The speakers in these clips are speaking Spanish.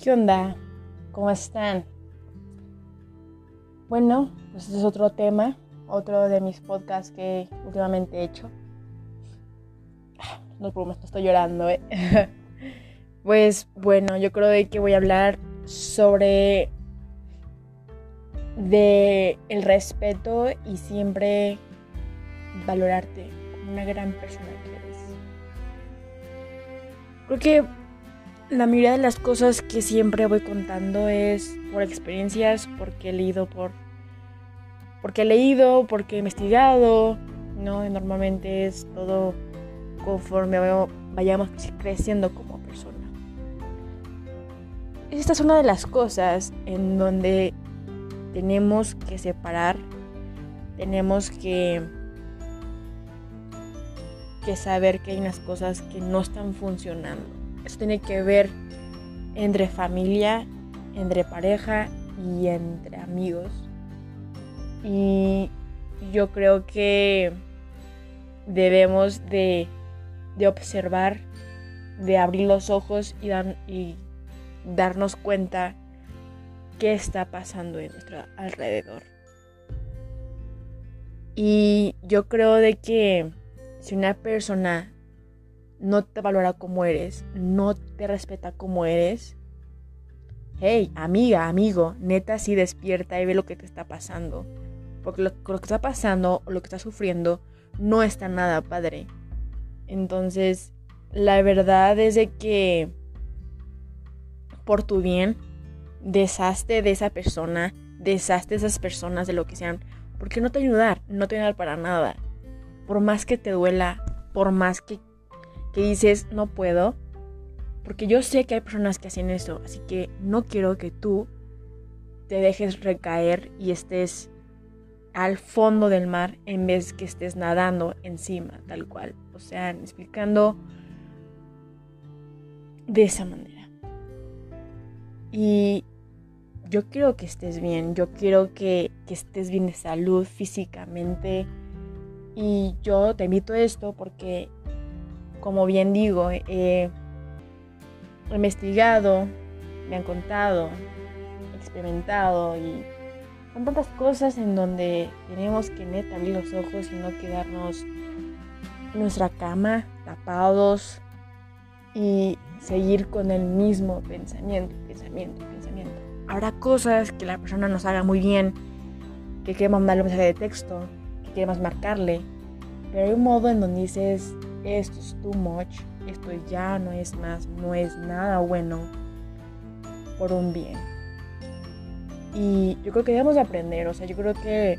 ¿Qué onda? ¿Cómo están? Bueno, pues este es otro tema, otro de mis podcasts que últimamente he hecho. No, no estoy llorando, ¿eh? Pues bueno, yo creo que voy a hablar sobre de el respeto y siempre valorarte como una gran persona que eres. Creo que la mayoría de las cosas que siempre voy contando es por experiencias, porque he leído por porque he leído, porque he investigado, ¿no? normalmente es todo conforme vayamos creciendo como persona. Esta es una de las cosas en donde tenemos que separar, tenemos que, que saber que hay unas cosas que no están funcionando. Eso tiene que ver entre familia, entre pareja y entre amigos. Y yo creo que debemos de, de observar, de abrir los ojos y, y darnos cuenta qué está pasando en nuestro alrededor. Y yo creo de que si una persona no te valora como eres, no te respeta como eres, hey, amiga, amigo, neta sí despierta y ve lo que te está pasando. Porque lo, que está pasando o lo que está sufriendo no está nada padre. Entonces, la verdad es que por tu bien deshazte de esa persona, deshazte de esas personas, de lo que sean, porque no te ayudar, no te ayudar para nada. Por más que te duela, por más que, que dices no puedo, porque yo sé que hay personas que hacen eso, así que no quiero que tú te dejes recaer y estés al fondo del mar en vez que estés nadando encima, tal cual. O sea, explicando de esa manera. Y yo quiero que estés bien, yo quiero que, estés bien de salud físicamente. Y yo te invito a esto porque, como bien digo, he investigado, me han contado, experimentado y son tantas cosas en donde tenemos que neta abrir los ojos y no quedarnos en nuestra cama tapados y seguir con el mismo pensamiento, pensamiento, pensamiento. Habrá cosas que la persona nos haga muy bien, que queremos mandarle un mensaje de texto, que queremos marcarle, pero hay un modo en donde dices, esto es too much, esto ya no es más, no es nada bueno por un bien. Y yo creo que debemos de aprender, o sea, yo creo que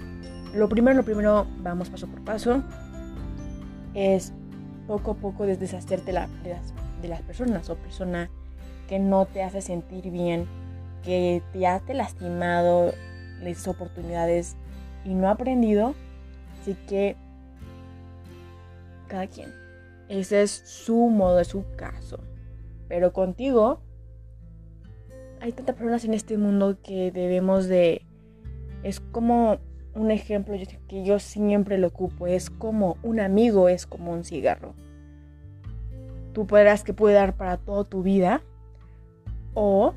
lo primero, lo primero, vamos paso por paso, es poco a poco deshacerte de las de las personas o persona que no te hace sentir bien, que te ha lastimado, les oportunidades y no ha aprendido. Así que cada quien. Ese es su modo, es su caso. Pero contigo hay tantas personas en este mundo que debemos de... Es como un ejemplo que yo siempre lo ocupo. Es como un amigo, es como un cigarro tú podrás que puede dar para toda tu vida. O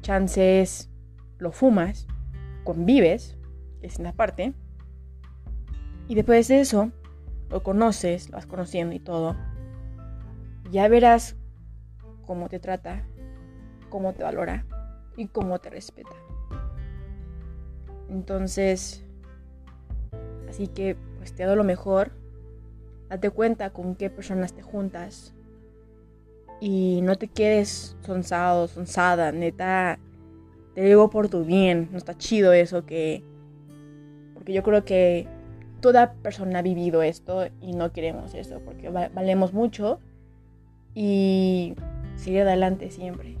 chances lo fumas, convives, es una parte. Y después de eso, lo conoces, lo vas conociendo y todo. Ya verás cómo te trata, cómo te valora y cómo te respeta. Entonces, así que pues te doy lo mejor. Date cuenta con qué personas te juntas, y no te quedes sonsado, sonsada, neta, te digo por tu bien, no está chido eso que... Porque yo creo que toda persona ha vivido esto y no queremos eso, porque valemos mucho y sigue adelante siempre.